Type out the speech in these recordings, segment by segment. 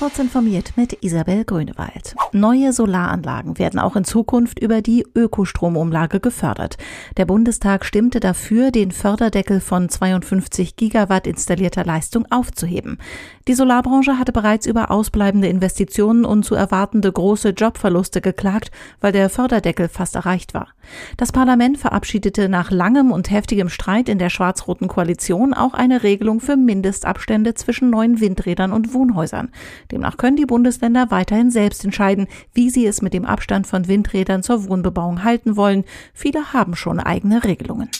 Kurz informiert mit Isabel Grünewald. Neue Solaranlagen werden auch in Zukunft über die Ökostromumlage gefördert. Der Bundestag stimmte dafür, den Förderdeckel von 52 Gigawatt installierter Leistung aufzuheben. Die Solarbranche hatte bereits über ausbleibende Investitionen und zu erwartende große Jobverluste geklagt, weil der Förderdeckel fast erreicht war. Das Parlament verabschiedete nach langem und heftigem Streit in der schwarz-roten Koalition auch eine Regelung für Mindestabstände zwischen neuen Windrädern und Wohnhäusern. Demnach können die Bundesländer weiterhin selbst entscheiden, wie sie es mit dem Abstand von Windrädern zur Wohnbebauung halten wollen. Viele haben schon eigene Regelungen.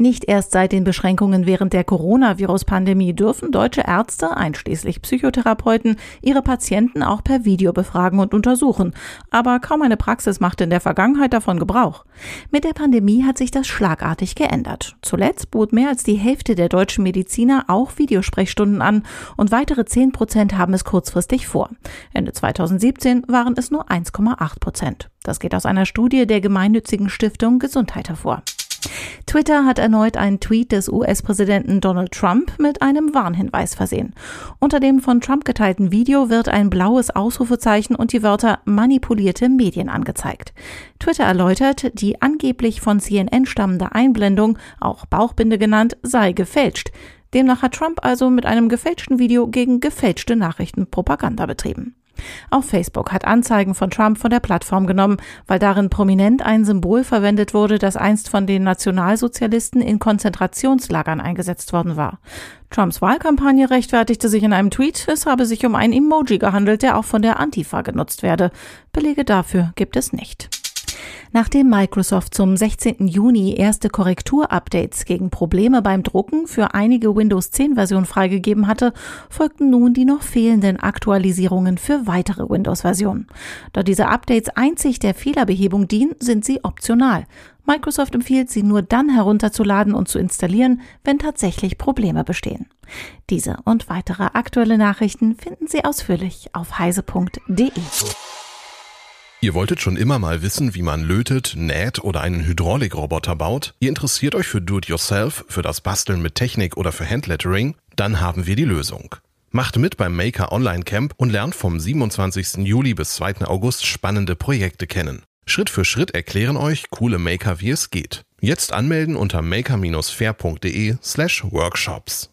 Nicht erst seit den Beschränkungen während der Coronavirus-Pandemie dürfen deutsche Ärzte, einschließlich Psychotherapeuten, ihre Patienten auch per Video befragen und untersuchen. Aber kaum eine Praxis machte in der Vergangenheit davon Gebrauch. Mit der Pandemie hat sich das schlagartig geändert. Zuletzt bot mehr als die Hälfte der deutschen Mediziner auch Videosprechstunden an und weitere 10 Prozent haben es kurzfristig vor. Ende 2017 waren es nur 1,8 Prozent. Das geht aus einer Studie der gemeinnützigen Stiftung Gesundheit hervor. Twitter hat erneut einen Tweet des US-Präsidenten Donald Trump mit einem Warnhinweis versehen. Unter dem von Trump geteilten Video wird ein blaues Ausrufezeichen und die Wörter manipulierte Medien angezeigt. Twitter erläutert, die angeblich von CNN stammende Einblendung, auch Bauchbinde genannt, sei gefälscht. Demnach hat Trump also mit einem gefälschten Video gegen gefälschte Nachrichten Propaganda betrieben. Auch Facebook hat Anzeigen von Trump von der Plattform genommen, weil darin prominent ein Symbol verwendet wurde, das einst von den Nationalsozialisten in Konzentrationslagern eingesetzt worden war. Trumps Wahlkampagne rechtfertigte sich in einem Tweet, es habe sich um ein Emoji gehandelt, der auch von der Antifa genutzt werde. Belege dafür gibt es nicht. Nachdem Microsoft zum 16. Juni erste Korrekturupdates gegen Probleme beim Drucken für einige Windows 10 Versionen freigegeben hatte, folgten nun die noch fehlenden Aktualisierungen für weitere Windows Versionen. Da diese Updates einzig der Fehlerbehebung dienen, sind sie optional. Microsoft empfiehlt sie nur dann herunterzuladen und zu installieren, wenn tatsächlich Probleme bestehen. Diese und weitere aktuelle Nachrichten finden Sie ausführlich auf heise.de. Ihr wolltet schon immer mal wissen, wie man lötet, näht oder einen Hydraulikroboter baut? Ihr interessiert euch für Do-it-yourself, für das Basteln mit Technik oder für Handlettering? Dann haben wir die Lösung. Macht mit beim Maker Online Camp und lernt vom 27. Juli bis 2. August spannende Projekte kennen. Schritt für Schritt erklären euch coole Maker, wie es geht. Jetzt anmelden unter maker-fair.de slash workshops.